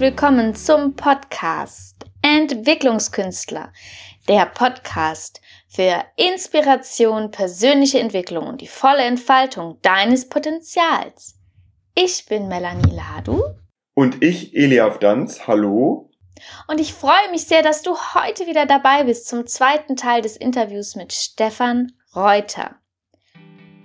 willkommen zum Podcast Entwicklungskünstler, der Podcast für Inspiration, persönliche Entwicklung und die volle Entfaltung deines Potenzials. Ich bin Melanie Ladu. Und ich, Eliav Danz. Hallo. Und ich freue mich sehr, dass du heute wieder dabei bist zum zweiten Teil des Interviews mit Stefan Reuter.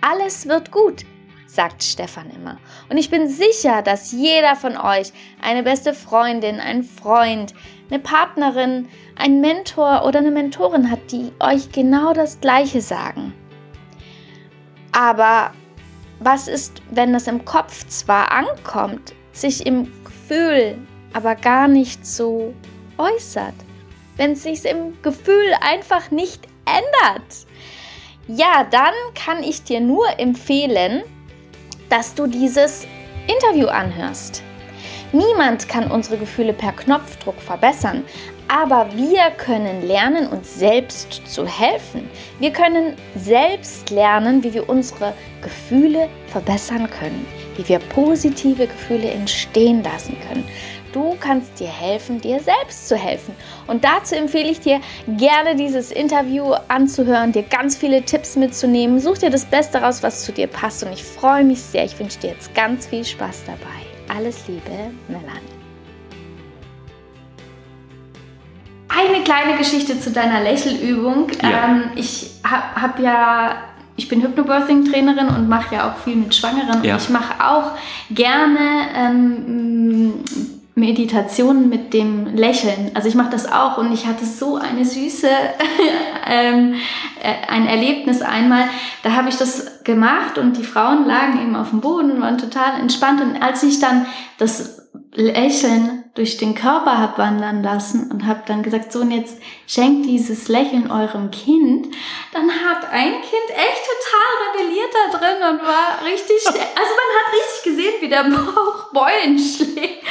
Alles wird gut sagt Stefan immer. Und ich bin sicher, dass jeder von euch eine beste Freundin, ein Freund, eine Partnerin, ein Mentor oder eine Mentorin hat, die euch genau das Gleiche sagen. Aber was ist, wenn das im Kopf zwar ankommt, sich im Gefühl aber gar nicht so äußert? Wenn es sich im Gefühl einfach nicht ändert? Ja, dann kann ich dir nur empfehlen, dass du dieses Interview anhörst. Niemand kann unsere Gefühle per Knopfdruck verbessern, aber wir können lernen, uns selbst zu helfen. Wir können selbst lernen, wie wir unsere Gefühle verbessern können, wie wir positive Gefühle entstehen lassen können. Du kannst dir helfen, dir selbst zu helfen. Und dazu empfehle ich dir gerne dieses Interview anzuhören, dir ganz viele Tipps mitzunehmen. Such dir das Beste raus, was zu dir passt. Und ich freue mich sehr. Ich wünsche dir jetzt ganz viel Spaß dabei. Alles Liebe, Melanie. Eine kleine Geschichte zu deiner Lächelübung. Ja. Ähm, ich habe hab ja ich bin Hypnobirthing-Trainerin und mache ja auch viel mit Schwangeren. Ja. Und ich mache auch gerne ähm, Meditation mit dem Lächeln. Also ich mache das auch und ich hatte so eine süße ähm, äh, ein Erlebnis einmal. Da habe ich das gemacht und die Frauen lagen eben auf dem Boden und waren total entspannt. Und als ich dann das Lächeln durch den Körper habe wandern lassen und habe dann gesagt, so und jetzt schenkt dieses Lächeln eurem Kind, dann hat ein Kind echt total rebelliert da drin und war richtig, also man hat richtig gesehen, wie der Bauch Beulen schlägt.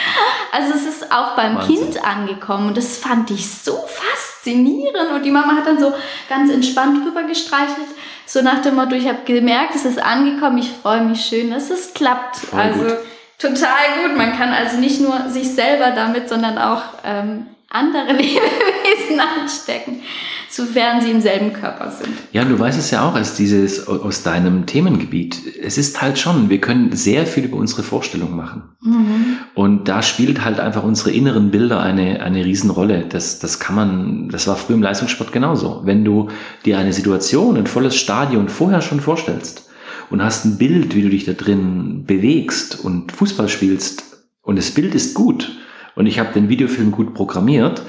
Also es ist auch beim Wahnsinn. Kind angekommen und das fand ich so faszinierend und die Mama hat dann so ganz entspannt drüber gestreichelt, so nach dem Motto, ich habe gemerkt, es ist angekommen, ich freue mich schön, dass es klappt. Voll also gut total gut. Man kann also nicht nur sich selber damit, sondern auch ähm, andere Lebewesen anstecken, sofern sie im selben Körper sind. Ja, du weißt es ja auch als dieses aus deinem Themengebiet. Es ist halt schon, wir können sehr viel über unsere Vorstellung machen. Mhm. Und da spielt halt einfach unsere inneren Bilder eine, eine Riesenrolle. Das, das kann man, das war früher im Leistungssport genauso. Wenn du dir eine Situation, ein volles Stadion vorher schon vorstellst, und hast ein Bild, wie du dich da drin bewegst und Fußball spielst und das Bild ist gut und ich habe den Videofilm gut programmiert,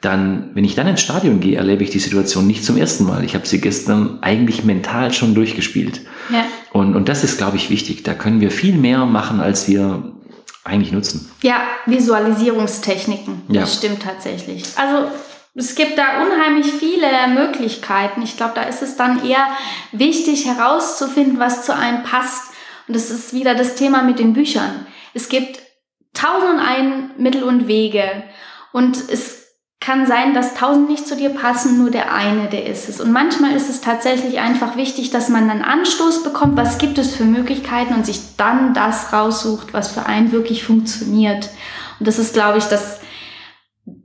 dann, wenn ich dann ins Stadion gehe, erlebe ich die Situation nicht zum ersten Mal. Ich habe sie gestern eigentlich mental schon durchgespielt. Ja. Und, und das ist, glaube ich, wichtig. Da können wir viel mehr machen, als wir eigentlich nutzen. Ja, Visualisierungstechniken. Ja. Das stimmt tatsächlich. Also es gibt da unheimlich viele Möglichkeiten. Ich glaube, da ist es dann eher wichtig herauszufinden, was zu einem passt. Und das ist wieder das Thema mit den Büchern. Es gibt tausend und ein Mittel und Wege. Und es kann sein, dass tausend nicht zu dir passen, nur der eine, der ist es. Und manchmal ist es tatsächlich einfach wichtig, dass man einen Anstoß bekommt, was gibt es für Möglichkeiten und sich dann das raussucht, was für einen wirklich funktioniert. Und das ist, glaube ich, das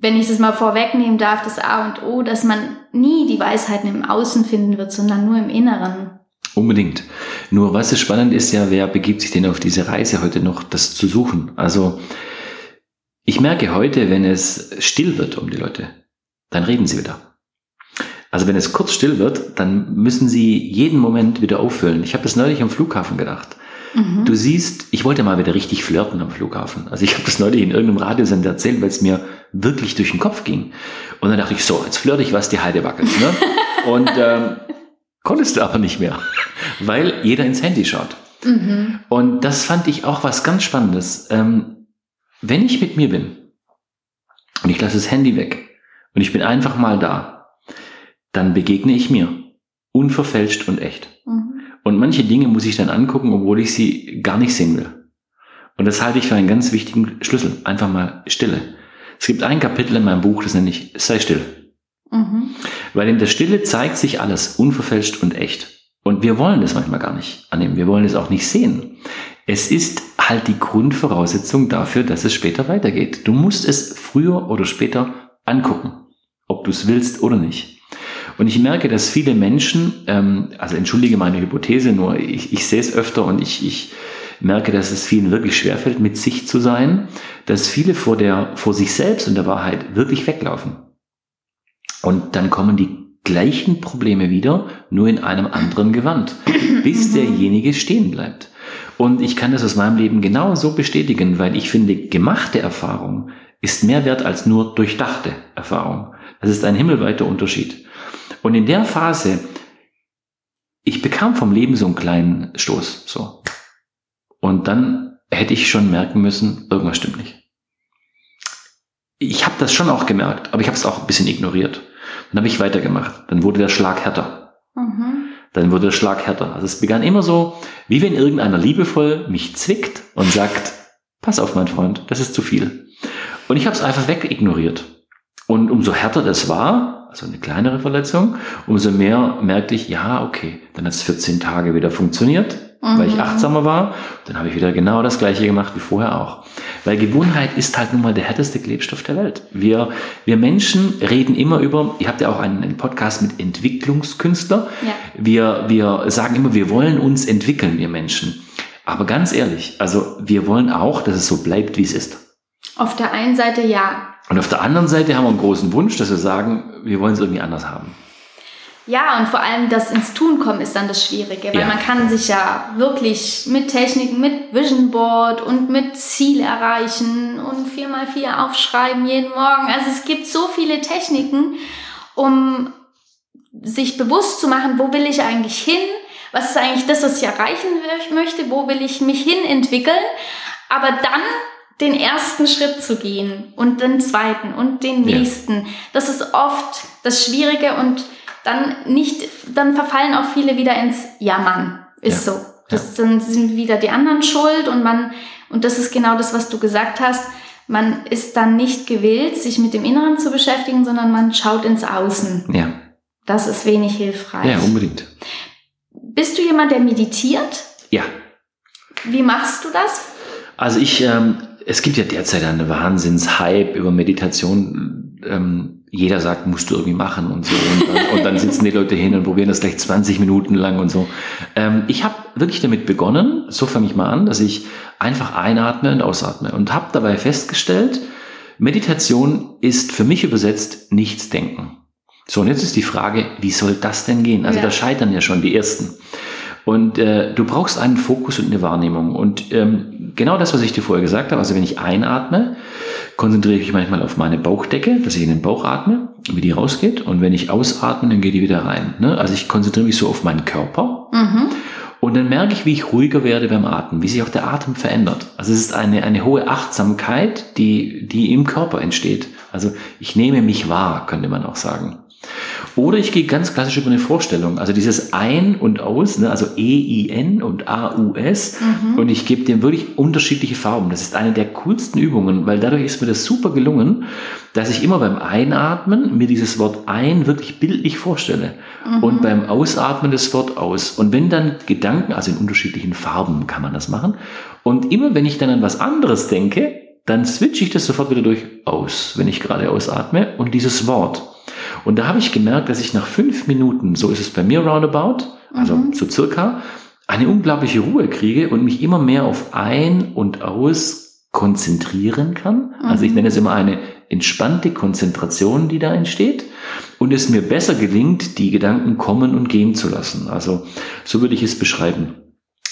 wenn ich das mal vorwegnehmen darf, das A und O, dass man nie die Weisheiten im Außen finden wird, sondern nur im Inneren. Unbedingt. Nur was es spannend ist ja, wer begibt sich denn auf diese Reise heute noch, das zu suchen? Also ich merke heute, wenn es still wird um die Leute, dann reden sie wieder. Also wenn es kurz still wird, dann müssen sie jeden Moment wieder auffüllen. Ich habe das neulich am Flughafen gedacht. Mhm. Du siehst, ich wollte mal wieder richtig flirten am Flughafen. Also ich habe das neulich in irgendeinem Radiosender erzählt, weil es mir wirklich durch den Kopf ging. Und dann dachte ich, so, jetzt flirte ich, was die Heide wackelt. Ne? Und ähm, konntest du aber nicht mehr, weil jeder ins Handy schaut. Mhm. Und das fand ich auch was ganz Spannendes. Ähm, wenn ich mit mir bin und ich lasse das Handy weg und ich bin einfach mal da, dann begegne ich mir. Unverfälscht und echt. Mhm. Und manche Dinge muss ich dann angucken, obwohl ich sie gar nicht sehen will. Und das halte ich für einen ganz wichtigen Schlüssel. Einfach mal Stille. Es gibt ein Kapitel in meinem Buch, das nenne ich Sei still. Mhm. Weil in der Stille zeigt sich alles unverfälscht und echt. Und wir wollen das manchmal gar nicht annehmen. Wir wollen es auch nicht sehen. Es ist halt die Grundvoraussetzung dafür, dass es später weitergeht. Du musst es früher oder später angucken, ob du es willst oder nicht. Und ich merke, dass viele Menschen, ähm, also entschuldige meine Hypothese, nur ich, ich sehe es öfter und ich, ich merke, dass es vielen wirklich schwerfällt, mit sich zu sein, dass viele vor der, vor sich selbst und der Wahrheit wirklich weglaufen. Und dann kommen die gleichen Probleme wieder, nur in einem anderen Gewand, bis derjenige stehen bleibt. Und ich kann das aus meinem Leben genau so bestätigen, weil ich finde, gemachte Erfahrung ist mehr wert als nur durchdachte Erfahrung. Das ist ein himmelweiter Unterschied. Und in der Phase, ich bekam vom Leben so einen kleinen Stoß, so. Und dann hätte ich schon merken müssen, irgendwas stimmt nicht. Ich habe das schon auch gemerkt, aber ich habe es auch ein bisschen ignoriert. Dann habe ich weitergemacht. Dann wurde der Schlag härter. Mhm. Dann wurde der Schlag härter. Also es begann immer so, wie wenn irgendeiner liebevoll mich zwickt und sagt, pass auf, mein Freund, das ist zu viel. Und ich habe es einfach wegignoriert. Und umso härter das war, also eine kleinere Verletzung, umso mehr merkte ich, ja, okay, dann hat es 14 Tage wieder funktioniert mhm. weil ich mhm. achtsamer war. Dann habe ich wieder genau das gleiche gemacht wie vorher auch. Weil Gewohnheit ist halt nun mal der härteste Klebstoff der Welt. Wir, wir Menschen reden immer über, ihr habt ja auch einen, einen Podcast mit Entwicklungskünstler. Ja. Wir, wir sagen immer, wir wollen uns entwickeln, wir Menschen. Aber ganz ehrlich, also wir wollen auch, dass es so bleibt, wie es ist. Auf der einen Seite ja. Und auf der anderen Seite haben wir einen großen Wunsch, dass wir sagen, wir wollen es irgendwie anders haben. Ja, und vor allem das ins Tun kommen ist dann das Schwierige, weil ja. man kann sich ja wirklich mit Techniken, mit Vision Board und mit Ziel erreichen und 4x4 aufschreiben jeden Morgen. Also es gibt so viele Techniken, um sich bewusst zu machen, wo will ich eigentlich hin? Was ist eigentlich das, was ich erreichen möchte? Wo will ich mich hin entwickeln? Aber dann den ersten Schritt zu gehen und den zweiten und den nächsten. Ja. Das ist oft das Schwierige und dann nicht, dann verfallen auch viele wieder ins Jammern. Ist ja. so. Das. Dann sind wieder die anderen schuld und man, und das ist genau das, was du gesagt hast, man ist dann nicht gewillt, sich mit dem Inneren zu beschäftigen, sondern man schaut ins Außen. Ja. Das ist wenig hilfreich. Ja, unbedingt. Bist du jemand, der meditiert? Ja. Wie machst du das? Also ich, ähm, es gibt ja derzeit einen Wahnsinns-Hype über Meditation. Ähm, jeder sagt, musst du irgendwie machen und so. Und dann, und dann sitzen die Leute hin und probieren das gleich 20 Minuten lang und so. Ähm, ich habe wirklich damit begonnen, so fange ich mal an, dass ich einfach einatme und ausatme und habe dabei festgestellt, Meditation ist für mich übersetzt nichts denken. So, und jetzt ist die Frage, wie soll das denn gehen? Also ja. da scheitern ja schon die Ersten. Und äh, du brauchst einen Fokus und eine Wahrnehmung. Und ähm, genau das, was ich dir vorher gesagt habe, also wenn ich einatme, konzentriere ich mich manchmal auf meine Bauchdecke, dass ich in den Bauch atme, wie die rausgeht. Und wenn ich ausatme, dann geht die wieder rein. Ne? Also ich konzentriere mich so auf meinen Körper. Mhm. Und dann merke ich, wie ich ruhiger werde beim Atmen, wie sich auch der Atem verändert. Also es ist eine, eine hohe Achtsamkeit, die, die im Körper entsteht. Also ich nehme mich wahr, könnte man auch sagen. Oder ich gehe ganz klassisch über eine Vorstellung. Also dieses Ein und Aus, ne? also E-I-N und A-U-S. Mhm. Und ich gebe dem wirklich unterschiedliche Farben. Das ist eine der coolsten Übungen, weil dadurch ist mir das super gelungen, dass ich immer beim Einatmen mir dieses Wort ein wirklich bildlich vorstelle. Mhm. Und beim Ausatmen das Wort aus. Und wenn dann Gedanken, also in unterschiedlichen Farben kann man das machen. Und immer wenn ich dann an was anderes denke, dann switche ich das sofort wieder durch aus, wenn ich gerade ausatme. Und dieses Wort und da habe ich gemerkt, dass ich nach fünf Minuten, so ist es bei mir roundabout, also mhm. so circa, eine unglaubliche Ruhe kriege und mich immer mehr auf ein und aus konzentrieren kann. Mhm. Also ich mhm. nenne es immer eine entspannte Konzentration, die da entsteht. Und es mir besser gelingt, die Gedanken kommen und gehen zu lassen. Also so würde ich es beschreiben.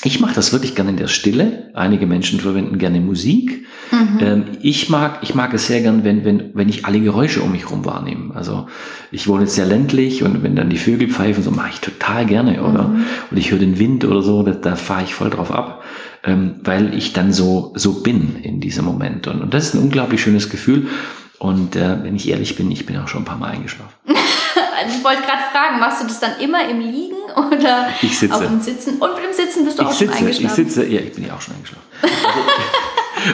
Ich mache das wirklich gerne in der Stille. Einige Menschen verwenden gerne Musik. Mhm. Ähm, ich mag, ich mag es sehr gern, wenn, wenn, wenn ich alle Geräusche um mich herum wahrnehme. Also ich wohne jetzt sehr ländlich und wenn dann die Vögel pfeifen, so mache ich total gerne, oder? Mhm. Und ich höre den Wind oder so, da, da fahre ich voll drauf ab, ähm, weil ich dann so, so bin in diesem Moment. Und, und das ist ein unglaublich schönes Gefühl. Und äh, wenn ich ehrlich bin, ich bin auch schon ein paar Mal eingeschlafen. Also ich wollte gerade fragen, machst du das dann immer im Liegen oder ich sitze. auch im Sitzen? Und im Sitzen bist du ich auch sitze, schon eingeschlafen? Ich sitze, ja, ich bin ja auch schon eingeschlafen. Also,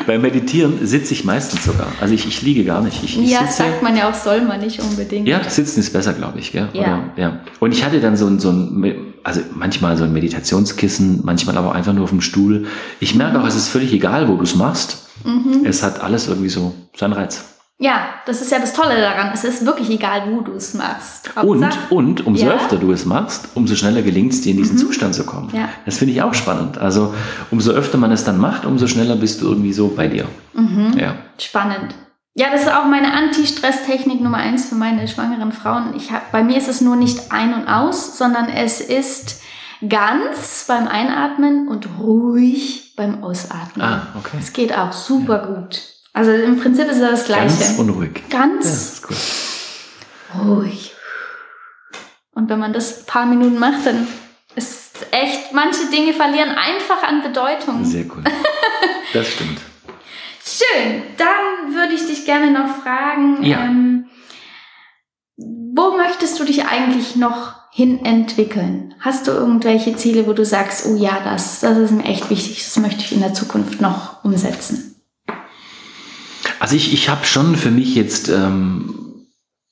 beim Meditieren sitze ich meistens sogar. Also ich, ich liege gar nicht. Ich, ich ja, sitze, sagt man ja auch, soll man nicht unbedingt. Ja, Sitzen ist besser, glaube ich. Gell? Ja. Oder, ja. Und ich hatte dann so ein, so ein also manchmal so ein Meditationskissen, manchmal aber einfach nur auf dem Stuhl. Ich merke auch, es ist völlig egal, wo du es machst. Mhm. Es hat alles irgendwie so seinen Reiz. Ja, das ist ja das Tolle daran. Es ist wirklich egal, wo du es machst. Und, und umso ja. öfter du es machst, umso schneller gelingt es dir, in diesen mhm. Zustand zu kommen. Ja. Das finde ich auch spannend. Also umso öfter man es dann macht, umso schneller bist du irgendwie so bei dir. Mhm. Ja. Spannend. Ja, das ist auch meine Anti-Stress-Technik Nummer eins für meine schwangeren Frauen. Ich hab, bei mir ist es nur nicht ein und aus, sondern es ist ganz beim Einatmen und ruhig beim Ausatmen. Ah, okay. Es geht auch super ja. gut. Also im Prinzip ist es das Gleiche. Ganz unruhig. Ganz ja, ruhig. Und wenn man das ein paar Minuten macht, dann ist echt, manche Dinge verlieren einfach an Bedeutung. Sehr cool. Das stimmt. Schön. Dann würde ich dich gerne noch fragen, ja. ähm, wo möchtest du dich eigentlich noch hin entwickeln? Hast du irgendwelche Ziele, wo du sagst, oh ja, das, das ist mir echt wichtig, das möchte ich in der Zukunft noch umsetzen? Also ich, ich habe schon für mich jetzt, ähm,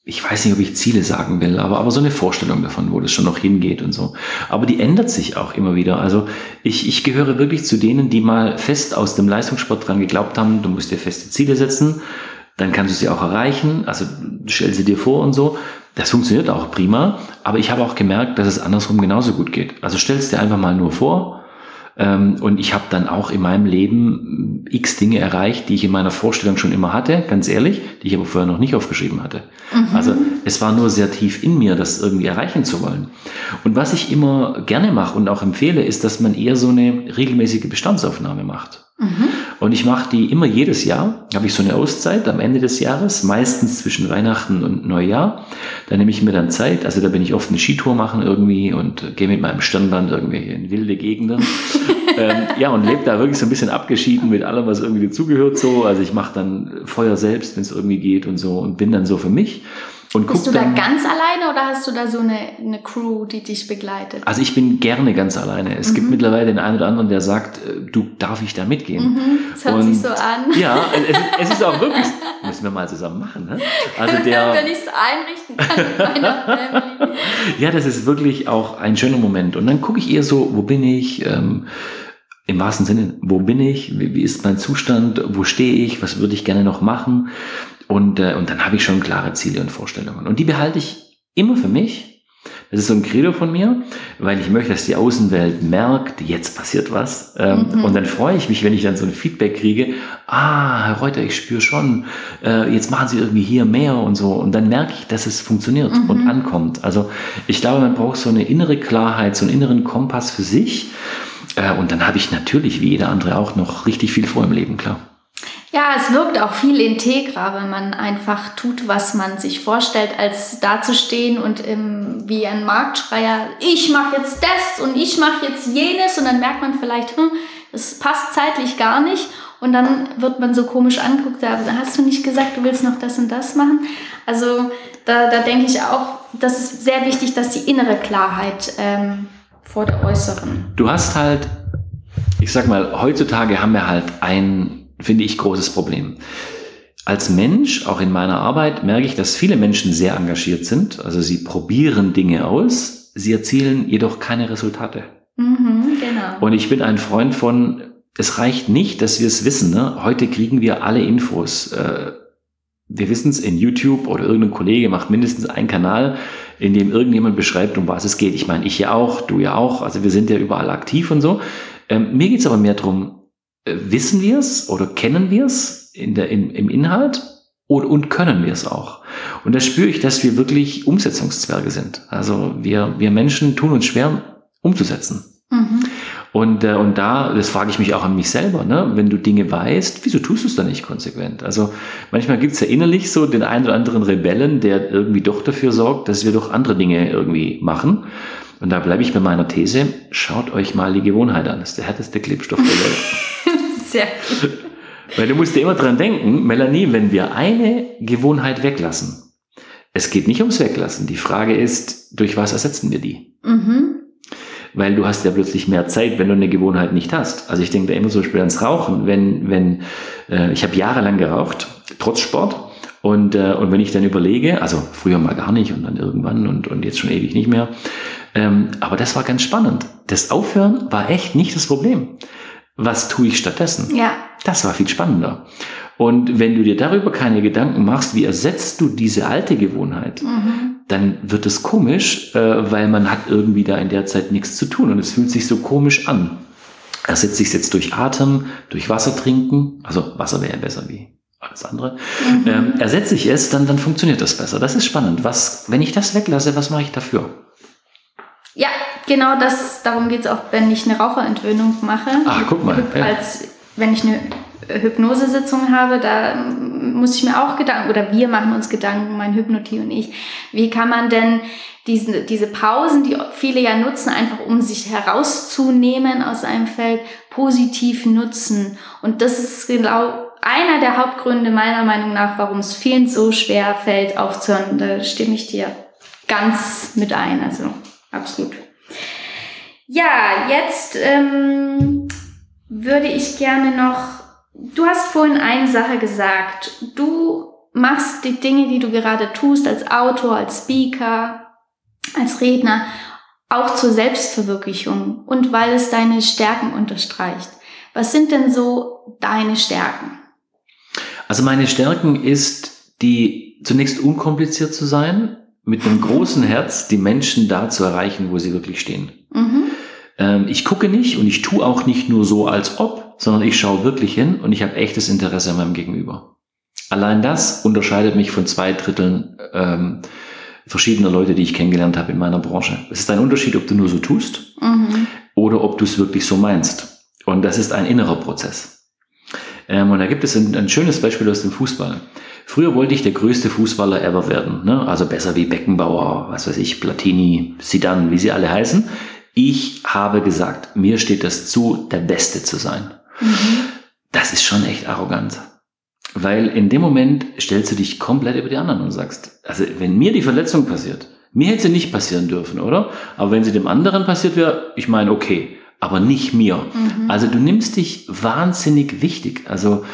ich weiß nicht, ob ich Ziele sagen will, aber, aber so eine Vorstellung davon, wo das schon noch hingeht und so. Aber die ändert sich auch immer wieder. Also ich, ich gehöre wirklich zu denen, die mal fest aus dem Leistungssport dran geglaubt haben, du musst dir feste Ziele setzen, dann kannst du sie auch erreichen. Also stell sie dir vor und so. Das funktioniert auch prima. Aber ich habe auch gemerkt, dass es andersrum genauso gut geht. Also stellst dir einfach mal nur vor, und ich habe dann auch in meinem Leben x Dinge erreicht, die ich in meiner Vorstellung schon immer hatte, ganz ehrlich, die ich aber vorher noch nicht aufgeschrieben hatte. Mhm. Also es war nur sehr tief in mir, das irgendwie erreichen zu wollen. Und was ich immer gerne mache und auch empfehle, ist, dass man eher so eine regelmäßige Bestandsaufnahme macht. Mhm. Und ich mache die immer jedes Jahr, habe ich so eine Auszeit am Ende des Jahres, meistens zwischen Weihnachten und Neujahr. Da nehme ich mir dann Zeit, also da bin ich oft eine Skitour machen irgendwie und gehe mit meinem Stirnband irgendwie in wilde Gegenden. ähm, ja, und lebe da wirklich so ein bisschen abgeschieden mit allem, was irgendwie dazugehört so. Also ich mache dann Feuer selbst, wenn es irgendwie geht und so und bin dann so für mich. Und Bist du da ganz alleine oder hast du da so eine, eine Crew, die dich begleitet? Also ich bin gerne ganz alleine. Es mhm. gibt mittlerweile den einen oder anderen, der sagt, äh, du darf ich da mitgehen. Mhm, das hört Und sich so an. Ja, es, es, ist auch wirklich, müssen wir mal zusammen machen. Ne? Also der, Wenn ich es einrichten kann mit meiner Family. ja, das ist wirklich auch ein schöner Moment. Und dann gucke ich eher so, wo bin ich? Ähm, im wahrsten Sinne, wo bin ich? Wie ist mein Zustand? Wo stehe ich? Was würde ich gerne noch machen? Und, äh, und dann habe ich schon klare Ziele und Vorstellungen. Und die behalte ich immer für mich. Das ist so ein Credo von mir, weil ich möchte, dass die Außenwelt merkt, jetzt passiert was. Ähm, mhm. Und dann freue ich mich, wenn ich dann so ein Feedback kriege. Ah, Herr Reuter, ich spüre schon, äh, jetzt machen Sie irgendwie hier mehr und so. Und dann merke ich, dass es funktioniert mhm. und ankommt. Also ich glaube, man braucht so eine innere Klarheit, so einen inneren Kompass für sich. Äh, und dann habe ich natürlich, wie jeder andere auch, noch richtig viel vor im Leben, klar. Ja, es wirkt auch viel integrer, wenn man einfach tut, was man sich vorstellt, als dazustehen und ähm, wie ein Marktschreier, ich mache jetzt das und ich mache jetzt jenes und dann merkt man vielleicht, hm, das passt zeitlich gar nicht und dann wird man so komisch anguckt, da hast du nicht gesagt, du willst noch das und das machen. Also da, da denke ich auch, das ist sehr wichtig, dass die innere Klarheit ähm, vor der äußeren. Du hast halt, ich sag mal, heutzutage haben wir halt ein finde ich, großes Problem. Als Mensch, auch in meiner Arbeit, merke ich, dass viele Menschen sehr engagiert sind. Also sie probieren Dinge aus, sie erzielen jedoch keine Resultate. Mhm, genau. Und ich bin ein Freund von, es reicht nicht, dass wir es wissen. Ne? Heute kriegen wir alle Infos. Äh, wir wissen es in YouTube oder irgendein Kollege macht mindestens einen Kanal, in dem irgendjemand beschreibt, um was es geht. Ich meine, ich ja auch, du ja auch. Also wir sind ja überall aktiv und so. Ähm, mir geht es aber mehr darum, wissen wir es oder kennen wir es in der, im, im Inhalt und, und können wir es auch. Und da spüre ich, dass wir wirklich Umsetzungszwerge sind. Also wir, wir Menschen tun uns schwer, umzusetzen. Mhm. Und, äh, und da, das frage ich mich auch an mich selber, ne? wenn du Dinge weißt, wieso tust du es dann nicht konsequent? Also manchmal gibt es ja innerlich so den einen oder anderen Rebellen, der irgendwie doch dafür sorgt, dass wir doch andere Dinge irgendwie machen. Und da bleibe ich bei meiner These, schaut euch mal die Gewohnheit an. Das ist der härteste Klebstoff der Welt. Sehr gut. Weil du musst dir immer dran denken, Melanie, wenn wir eine Gewohnheit weglassen, es geht nicht ums Weglassen. Die Frage ist, durch was ersetzen wir die? Mhm. Weil du hast ja plötzlich mehr Zeit, wenn du eine Gewohnheit nicht hast. Also ich denke da immer zum Beispiel ans Rauchen. Wenn, wenn, äh, ich habe jahrelang geraucht, trotz Sport. Und, äh, und wenn ich dann überlege, also früher mal gar nicht und dann irgendwann und, und jetzt schon ewig nicht mehr, ähm, aber das war ganz spannend. Das Aufhören war echt nicht das Problem. Was tue ich stattdessen? Ja. Das war viel spannender. Und wenn du dir darüber keine Gedanken machst, wie ersetzt du diese alte Gewohnheit, mhm. dann wird es komisch, äh, weil man hat irgendwie da in der Zeit nichts zu tun und es fühlt sich so komisch an. Ersetze ich es jetzt durch Atem, durch Wasser trinken, also Wasser wäre ja besser wie alles andere. Mhm. Ähm, ersetze ich es, dann, dann funktioniert das besser. Das ist spannend. Was, wenn ich das weglasse, was mache ich dafür? Ja, genau das, darum geht es auch, wenn ich eine Raucherentwöhnung mache. Ach, guck mal. Ja. Als wenn ich eine Hypnosesitzung habe, da muss ich mir auch Gedanken, oder wir machen uns Gedanken, mein Hypnotie und ich, wie kann man denn diese, diese Pausen, die viele ja nutzen, einfach um sich herauszunehmen aus einem Feld, positiv nutzen. Und das ist genau einer der Hauptgründe meiner Meinung nach, warum es vielen so schwer fällt, aufzuhören. Da stimme ich dir ganz mit ein, also absolut. Ja, jetzt ähm, würde ich gerne noch Du hast vorhin eine Sache gesagt. Du machst die Dinge, die du gerade tust, als Autor, als Speaker, als Redner, auch zur Selbstverwirklichung und weil es deine Stärken unterstreicht. Was sind denn so deine Stärken? Also meine Stärken ist, die zunächst unkompliziert zu sein, mit einem großen Herz die Menschen da zu erreichen, wo sie wirklich stehen. Mhm. Ähm, ich gucke nicht und ich tue auch nicht nur so, als ob, sondern ich schaue wirklich hin und ich habe echtes Interesse an meinem Gegenüber. Allein das unterscheidet mich von zwei Dritteln ähm, verschiedener Leute, die ich kennengelernt habe in meiner Branche. Es ist ein Unterschied, ob du nur so tust mhm. oder ob du es wirklich so meinst. Und das ist ein innerer Prozess. Ähm, und da gibt es ein, ein, schönes Beispiel aus dem Fußball. Früher wollte ich der größte Fußballer ever werden. Ne? Also besser wie Beckenbauer, was weiß ich, Platini, Sidan, wie sie alle heißen. Ich habe gesagt, mir steht das zu, der Beste zu sein. Das ist schon echt arrogant. Weil in dem Moment stellst du dich komplett über die anderen und sagst, also wenn mir die Verletzung passiert, mir hätte sie nicht passieren dürfen, oder? Aber wenn sie dem anderen passiert wäre, ich meine, okay, aber nicht mir. Mhm. Also du nimmst dich wahnsinnig wichtig. Also,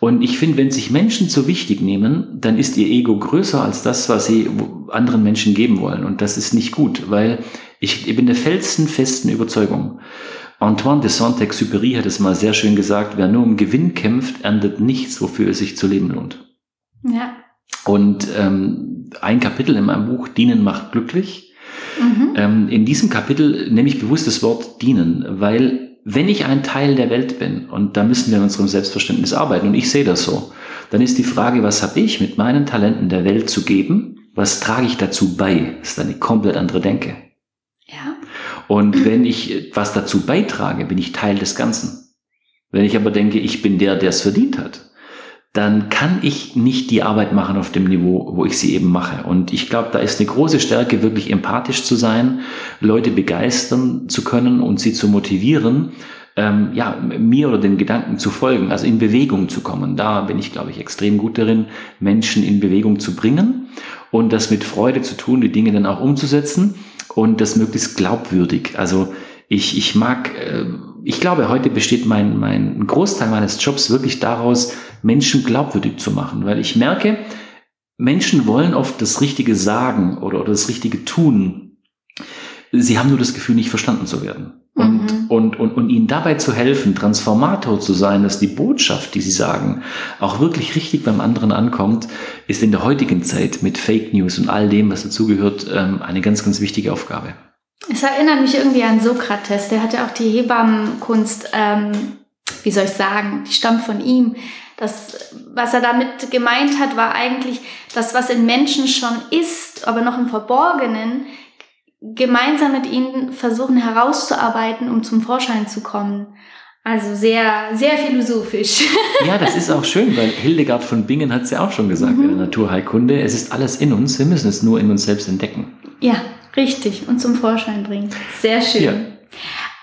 und ich finde, wenn sich Menschen zu wichtig nehmen, dann ist ihr Ego größer als das, was sie anderen Menschen geben wollen. Und das ist nicht gut, weil ich, ich bin der felsenfesten Überzeugung, Antoine de Saint-Exupéry hat es mal sehr schön gesagt, wer nur um Gewinn kämpft, erntet nichts, wofür es sich zu leben lohnt. Ja. Und ähm, ein Kapitel in meinem Buch, Dienen macht glücklich. Mhm. Ähm, in diesem Kapitel nehme ich bewusst das Wort dienen, weil wenn ich ein Teil der Welt bin, und da müssen wir in unserem Selbstverständnis arbeiten, und ich sehe das so, dann ist die Frage, was habe ich mit meinen Talenten der Welt zu geben? Was trage ich dazu bei? Das ist eine komplett andere Denke. Und wenn ich was dazu beitrage, bin ich Teil des Ganzen. Wenn ich aber denke, ich bin der, der es verdient hat, dann kann ich nicht die Arbeit machen auf dem Niveau, wo ich sie eben mache. Und ich glaube, da ist eine große Stärke, wirklich empathisch zu sein, Leute begeistern zu können und sie zu motivieren, ähm, ja, mir oder den Gedanken zu folgen, also in Bewegung zu kommen. Da bin ich, glaube ich, extrem gut darin, Menschen in Bewegung zu bringen und das mit Freude zu tun, die Dinge dann auch umzusetzen und das möglichst glaubwürdig. Also ich, ich mag, äh, ich glaube, heute besteht mein, mein Großteil meines Jobs wirklich daraus, Menschen glaubwürdig zu machen, weil ich merke, Menschen wollen oft das Richtige sagen oder, oder das Richtige tun. Sie haben nur das Gefühl, nicht verstanden zu werden. Und, mhm. Und, und, und ihnen dabei zu helfen, Transformator zu sein, dass die Botschaft, die sie sagen, auch wirklich richtig beim anderen ankommt, ist in der heutigen Zeit mit Fake News und all dem, was dazugehört, ähm, eine ganz, ganz wichtige Aufgabe. Es erinnert mich irgendwie an Sokrates, der hat ja auch die Hebammenkunst, ähm, wie soll ich sagen, die stammt von ihm. Das, was er damit gemeint hat, war eigentlich, das, was in Menschen schon ist, aber noch im Verborgenen, gemeinsam mit ihnen versuchen herauszuarbeiten, um zum Vorschein zu kommen. Also sehr, sehr philosophisch. Ja, das ist auch schön, weil Hildegard von Bingen hat es ja auch schon gesagt mhm. in der Naturheilkunde. Es ist alles in uns, wir müssen es nur in uns selbst entdecken. Ja, richtig. Und zum Vorschein bringen. Sehr schön. Ja.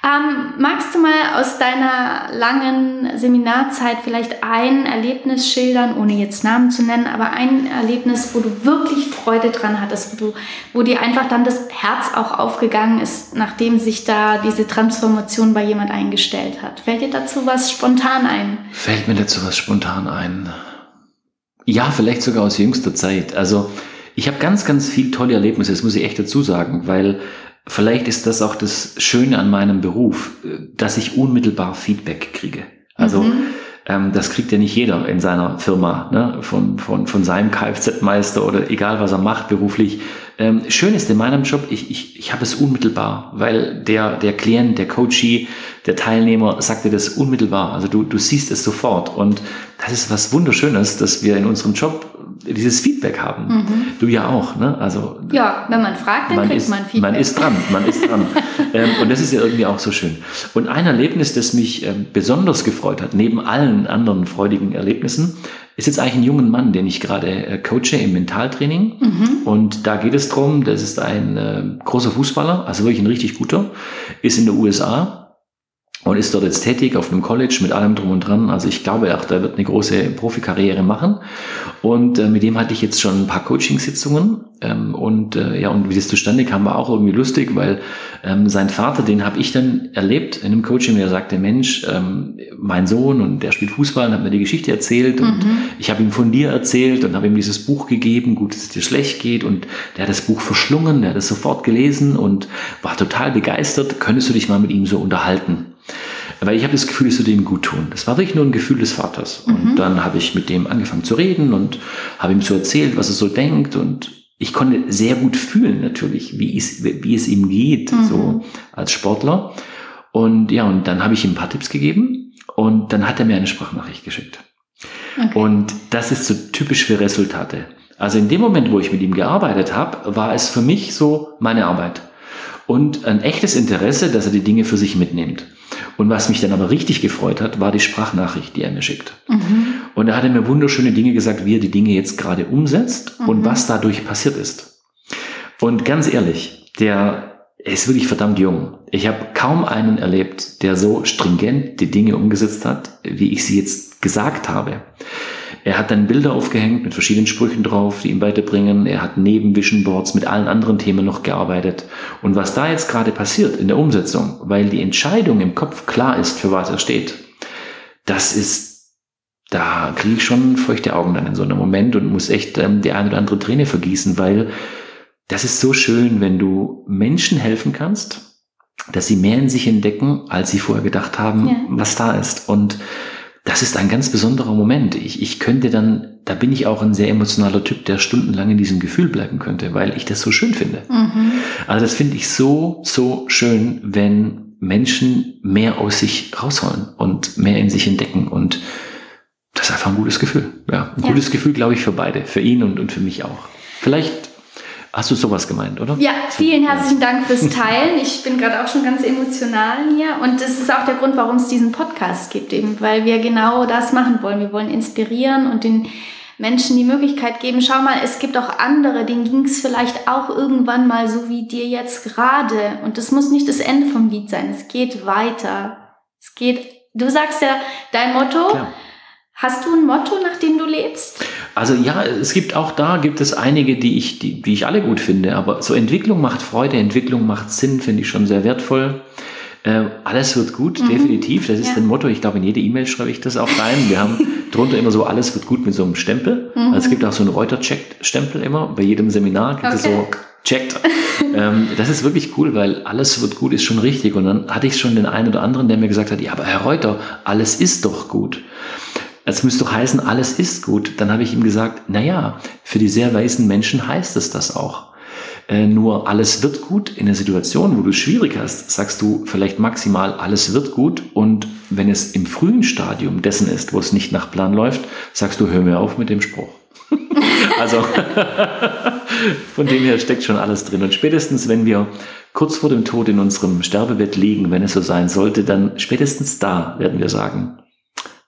Ähm, magst du mal aus deiner langen Seminarzeit vielleicht ein Erlebnis schildern, ohne jetzt Namen zu nennen, aber ein Erlebnis, wo du wirklich Freude dran hattest, wo, du, wo dir einfach dann das Herz auch aufgegangen ist, nachdem sich da diese Transformation bei jemand eingestellt hat? Fällt dir dazu was spontan ein? Fällt mir dazu was spontan ein? Ja, vielleicht sogar aus jüngster Zeit. Also ich habe ganz, ganz viel tolle Erlebnisse, das muss ich echt dazu sagen, weil vielleicht ist das auch das Schöne an meinem Beruf, dass ich unmittelbar Feedback kriege. Also mhm. ähm, das kriegt ja nicht jeder in seiner Firma, ne? von, von, von seinem Kfz-Meister oder egal was er macht beruflich. Ähm, schön ist in meinem Job, ich, ich, ich habe es unmittelbar, weil der, der Klient, der Coachee, der Teilnehmer sagt dir das unmittelbar. Also du, du siehst es sofort. Und das ist was Wunderschönes, dass wir in unserem Job dieses Feedback haben. Mhm. Du ja auch, ne? Also ja, wenn man fragt, dann man kriegt ist, man Feedback. Man ist dran, man ist dran. ähm, und das ist ja irgendwie auch so schön. Und ein Erlebnis, das mich ähm, besonders gefreut hat, neben allen anderen freudigen Erlebnissen, ist jetzt eigentlich ein junger Mann, den ich gerade äh, coache im Mentaltraining. Mhm. Und da geht es drum, das ist ein äh, großer Fußballer, also wirklich ein richtig guter, ist in den USA und ist dort jetzt tätig auf einem College mit allem drum und dran. Also ich glaube auch, der wird eine große Profikarriere machen. Und äh, mit dem hatte ich jetzt schon ein paar Coachingsitzungen. Ähm, und äh, ja, und wie das zustande kam, war auch irgendwie lustig, weil ähm, sein Vater, den habe ich dann erlebt in einem Coaching, der sagte, Mensch, ähm, mein Sohn und der spielt Fußball und hat mir die Geschichte erzählt und mhm. ich habe ihm von dir erzählt und habe ihm dieses Buch gegeben, gut, dass es dir schlecht geht und der hat das Buch verschlungen, der hat es sofort gelesen und war total begeistert. Könntest du dich mal mit ihm so unterhalten? Weil ich habe das Gefühl, es würde ihm gut tun. Das war wirklich nur ein Gefühl des Vaters. Und mhm. dann habe ich mit dem angefangen zu reden und habe ihm so erzählt, was er so denkt. Und ich konnte sehr gut fühlen natürlich, wie es, wie es ihm geht, mhm. so als Sportler. Und ja, und dann habe ich ihm ein paar Tipps gegeben und dann hat er mir eine Sprachnachricht geschickt. Okay. Und das ist so typisch für Resultate. Also in dem Moment, wo ich mit ihm gearbeitet habe, war es für mich so meine Arbeit und ein echtes Interesse, dass er die Dinge für sich mitnimmt. Und was mich dann aber richtig gefreut hat, war die Sprachnachricht, die er mir schickt. Mhm. Und er hatte mir wunderschöne Dinge gesagt, wie er die Dinge jetzt gerade umsetzt mhm. und was dadurch passiert ist. Und ganz ehrlich, der ist wirklich verdammt jung. Ich habe kaum einen erlebt, der so stringent die Dinge umgesetzt hat, wie ich sie jetzt gesagt habe. Er hat dann Bilder aufgehängt mit verschiedenen Sprüchen drauf, die ihm weiterbringen. Er hat neben Vision Boards mit allen anderen Themen noch gearbeitet. Und was da jetzt gerade passiert in der Umsetzung, weil die Entscheidung im Kopf klar ist, für was er steht, das ist, da kriege ich schon feuchte Augen dann in so einem Moment und muss echt ähm, die eine oder andere Träne vergießen, weil das ist so schön, wenn du Menschen helfen kannst, dass sie mehr in sich entdecken, als sie vorher gedacht haben, ja. was da ist. Und das ist ein ganz besonderer Moment. Ich, ich könnte dann, da bin ich auch ein sehr emotionaler Typ, der stundenlang in diesem Gefühl bleiben könnte, weil ich das so schön finde. Mhm. Also das finde ich so, so schön, wenn Menschen mehr aus sich rausholen und mehr in sich entdecken und das ist einfach ein gutes Gefühl. Ja, ein ja. gutes Gefühl, glaube ich, für beide, für ihn und, und für mich auch. Vielleicht Hast du sowas gemeint, oder? Ja, vielen herzlichen Dank fürs Teilen. Ich bin gerade auch schon ganz emotional hier. Und das ist auch der Grund, warum es diesen Podcast gibt, eben, weil wir genau das machen wollen. Wir wollen inspirieren und den Menschen die Möglichkeit geben, schau mal, es gibt auch andere, denen ging es vielleicht auch irgendwann mal so wie dir jetzt gerade. Und das muss nicht das Ende vom Lied sein. Es geht weiter. Es geht, du sagst ja dein Motto. Klar Hast du ein Motto, nach dem du lebst? Also ja, es gibt auch da gibt es einige, die ich, die, die ich alle gut finde. Aber so Entwicklung macht Freude, Entwicklung macht Sinn, finde ich schon sehr wertvoll. Äh, alles wird gut, mhm. definitiv. Das ist ja. ein Motto. Ich glaube, in jede E-Mail schreibe ich das auch rein. Wir haben drunter immer so, alles wird gut mit so einem Stempel. Mhm. Also es gibt auch so einen Reuter-Stempel immer. Bei jedem Seminar gibt okay. es so checkt. ähm, das ist wirklich cool, weil alles wird gut ist schon richtig. Und dann hatte ich schon den einen oder anderen, der mir gesagt hat, ja, aber Herr Reuter, alles ist doch gut. Es müsste doch heißen, alles ist gut. Dann habe ich ihm gesagt, na ja, für die sehr weißen Menschen heißt es das auch. Äh, nur alles wird gut in der Situation, wo du es schwierig hast, sagst du vielleicht maximal alles wird gut und wenn es im frühen Stadium dessen ist, wo es nicht nach Plan läuft, sagst du hör mir auf mit dem Spruch. also von dem her steckt schon alles drin und spätestens wenn wir kurz vor dem Tod in unserem Sterbebett liegen, wenn es so sein sollte, dann spätestens da werden wir sagen,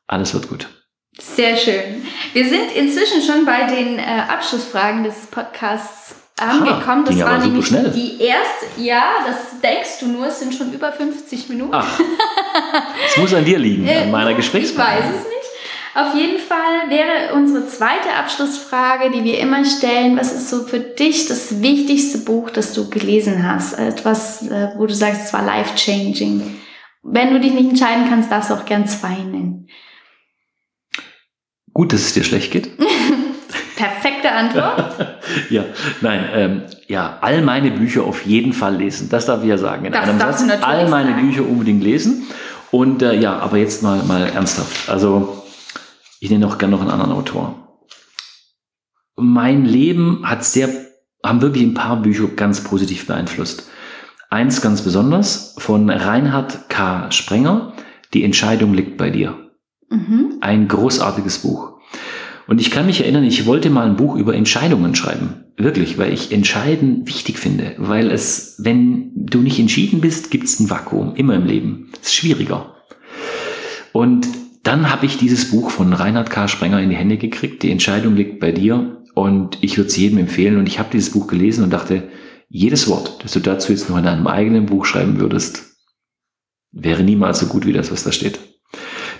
alles wird gut. Sehr schön. Wir sind inzwischen schon bei den äh, Abschlussfragen des Podcasts angekommen. Das war nämlich schnell. die erste. Ja, das denkst du nur, es sind schon über 50 Minuten. Ach, es muss an dir liegen, an meiner Gesprächspartnerin. Ich weiß es nicht. Auf jeden Fall wäre unsere zweite Abschlussfrage, die wir immer stellen, was ist so für dich das wichtigste Buch, das du gelesen hast? Etwas, äh, wo du sagst, es war life-changing. Wenn du dich nicht entscheiden kannst, darfst du auch gern zwei nennen. Gut, dass es dir schlecht geht. Perfekte Antwort. ja, nein, ähm, ja, all meine Bücher auf jeden Fall lesen. Das darf ich ja sagen. In das einem Satz, all meine sagen. Bücher unbedingt lesen. Und äh, ja, aber jetzt mal, mal ernsthaft. Also, ich nenne auch gerne noch einen anderen Autor. Mein Leben hat sehr, haben wirklich ein paar Bücher ganz positiv beeinflusst. Eins ganz besonders von Reinhard K. Sprenger. Die Entscheidung liegt bei dir. Mhm. Ein großartiges Buch. Und ich kann mich erinnern, ich wollte mal ein Buch über Entscheidungen schreiben. Wirklich, weil ich Entscheiden wichtig finde. Weil es, wenn du nicht entschieden bist, gibt es ein Vakuum. Immer im Leben. Es ist schwieriger. Und dann habe ich dieses Buch von Reinhard K. Sprenger in die Hände gekriegt. Die Entscheidung liegt bei dir. Und ich würde es jedem empfehlen. Und ich habe dieses Buch gelesen und dachte, jedes Wort, das du dazu jetzt noch in einem eigenen Buch schreiben würdest, wäre niemals so gut wie das, was da steht.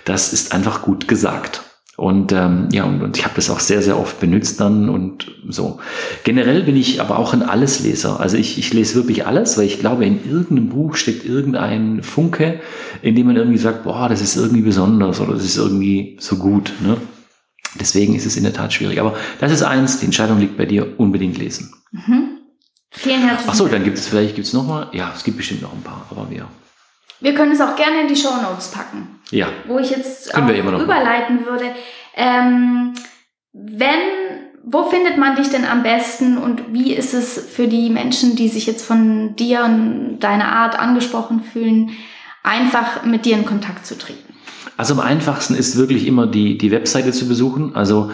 Das ist einfach gut gesagt. Und ähm, ja, und, und ich habe das auch sehr, sehr oft benutzt dann und so. Generell bin ich aber auch ein Allesleser. Also ich, ich lese wirklich alles, weil ich glaube, in irgendeinem Buch steckt irgendein Funke, in dem man irgendwie sagt, boah, das ist irgendwie besonders oder das ist irgendwie so gut. Ne? Deswegen ist es in der Tat schwierig. Aber das ist eins, die Entscheidung liegt bei dir, unbedingt lesen. Mhm. Vielen herzlichen Dank. Achso, dann gibt es vielleicht gibt's noch mal, ja, es gibt bestimmt noch ein paar, aber wir. Wir können es auch gerne in die Show Notes packen. Ja. Wo ich jetzt auch überleiten würde. Ähm, wenn, wo findet man dich denn am besten und wie ist es für die Menschen, die sich jetzt von dir und deiner Art angesprochen fühlen, einfach mit dir in Kontakt zu treten? Also am einfachsten ist wirklich immer die, die Webseite zu besuchen. Also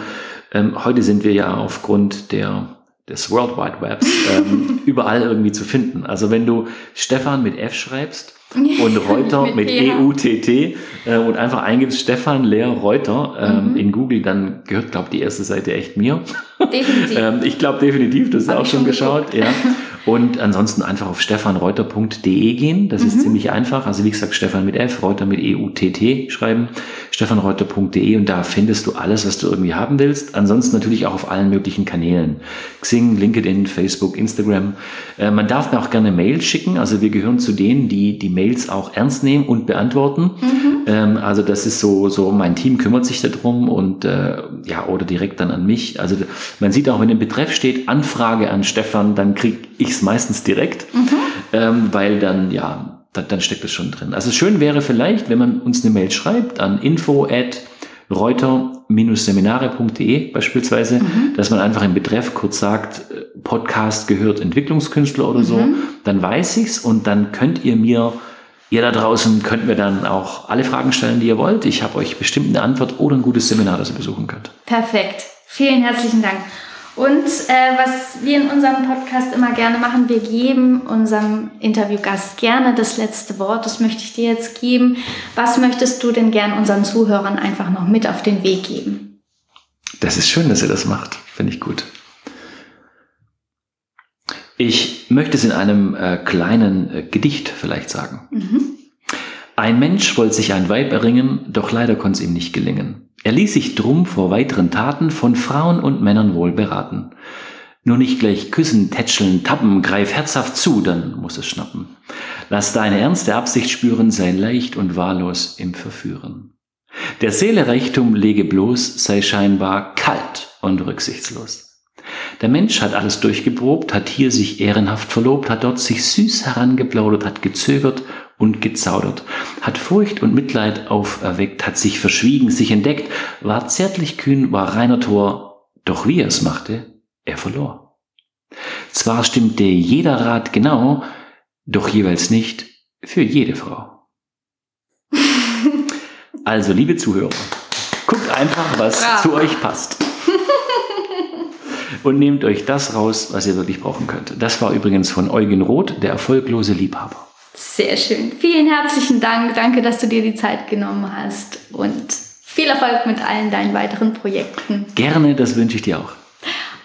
ähm, heute sind wir ja aufgrund der des World Wide Webs ähm, überall irgendwie zu finden. Also wenn du Stefan mit F schreibst, und Reuter mit, mit E-U-T-T äh, und einfach eingibst Stefan Lehr Reuter ähm, mhm. in Google, dann gehört, glaube ich, die erste Seite echt mir. Definitiv. ähm, ich glaube definitiv, das ist auch schon geschaut. Ja. Und ansonsten einfach auf stefanreuter.de gehen. Das mhm. ist ziemlich einfach. Also wie gesagt, Stefan mit F, Reuter mit E-U-T-T schreiben. stefanreuter.de und da findest du alles, was du irgendwie haben willst. Ansonsten natürlich auch auf allen möglichen Kanälen. Xing, LinkedIn, Facebook, Instagram. Äh, man darf mir auch gerne Mails schicken. Also wir gehören zu denen, die die Mails auch ernst nehmen und beantworten. Mhm. Ähm, also das ist so, so mein Team kümmert sich darum und äh, ja, oder direkt dann an mich. Also man sieht auch, wenn im Betreff steht Anfrage an Stefan, dann kriege ich es meistens direkt, mhm. ähm, weil dann, ja, da, dann steckt es schon drin. Also schön wäre vielleicht, wenn man uns eine Mail schreibt an info at reuter-seminare.de beispielsweise, mhm. dass man einfach im Betreff kurz sagt, äh, Podcast gehört Entwicklungskünstler oder so, mhm. dann weiß ich's und dann könnt ihr mir, ihr da draußen könnt mir dann auch alle Fragen stellen, die ihr wollt. Ich habe euch bestimmt eine Antwort oder ein gutes Seminar, das ihr besuchen könnt. Perfekt. Vielen herzlichen Dank. Und äh, was wir in unserem Podcast immer gerne machen, wir geben unserem Interviewgast gerne das letzte Wort. Das möchte ich dir jetzt geben. Was möchtest du denn gern unseren Zuhörern einfach noch mit auf den Weg geben? Das ist schön, dass ihr das macht. Finde ich gut. Ich möchte es in einem äh, kleinen äh, Gedicht vielleicht sagen. Mhm. Ein Mensch wollte sich ein Weib erringen, doch leider konnte es ihm nicht gelingen. Er ließ sich drum vor weiteren Taten von Frauen und Männern wohl beraten. Nur nicht gleich küssen, tätscheln, tappen, greif herzhaft zu, dann muss es schnappen. Lass deine ernste Absicht spüren, sei leicht und wahllos im Verführen. Der Seele Reichtum lege bloß, sei scheinbar kalt und rücksichtslos. Der Mensch hat alles durchgeprobt, hat hier sich ehrenhaft verlobt, hat dort sich süß herangeplaudert, hat gezögert und gezaudert, hat Furcht und Mitleid auferweckt, hat sich verschwiegen, sich entdeckt, war zärtlich kühn, war reiner Tor, doch wie er es machte, er verlor. Zwar stimmte jeder Rat genau, doch jeweils nicht für jede Frau. Also, liebe Zuhörer, guckt einfach, was Bravo. zu euch passt. Und nehmt euch das raus, was ihr wirklich brauchen könnt. Das war übrigens von Eugen Roth, der erfolglose Liebhaber. Sehr schön. Vielen herzlichen Dank. Danke, dass du dir die Zeit genommen hast und viel Erfolg mit allen deinen weiteren Projekten. Gerne, das wünsche ich dir auch.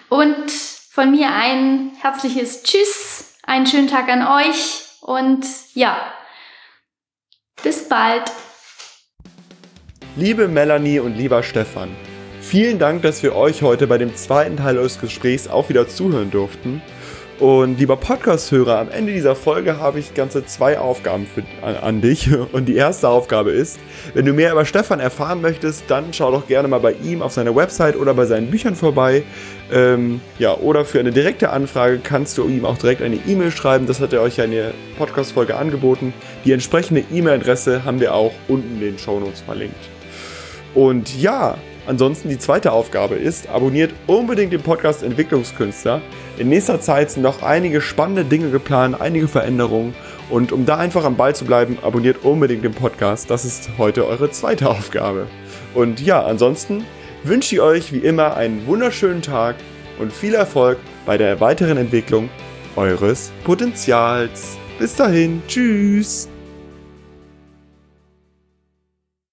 Und von mir ein herzliches Tschüss, einen schönen Tag an euch und ja, bis bald. Liebe Melanie und lieber Stefan, vielen Dank, dass wir euch heute bei dem zweiten Teil eures Gesprächs auch wieder zuhören durften. Und lieber Podcast-Hörer, am Ende dieser Folge habe ich ganze zwei Aufgaben für, an, an, dich. Und die erste Aufgabe ist, wenn du mehr über Stefan erfahren möchtest, dann schau doch gerne mal bei ihm auf seiner Website oder bei seinen Büchern vorbei. Ähm, ja, oder für eine direkte Anfrage kannst du ihm auch direkt eine E-Mail schreiben. Das hat er euch ja in der Podcast-Folge angeboten. Die entsprechende E-Mail-Adresse haben wir auch unten in den Shownotes verlinkt. Und ja, Ansonsten die zweite Aufgabe ist, abonniert unbedingt den Podcast Entwicklungskünstler. In nächster Zeit sind noch einige spannende Dinge geplant, einige Veränderungen. Und um da einfach am Ball zu bleiben, abonniert unbedingt den Podcast. Das ist heute eure zweite Aufgabe. Und ja, ansonsten wünsche ich euch wie immer einen wunderschönen Tag und viel Erfolg bei der weiteren Entwicklung eures Potenzials. Bis dahin, tschüss!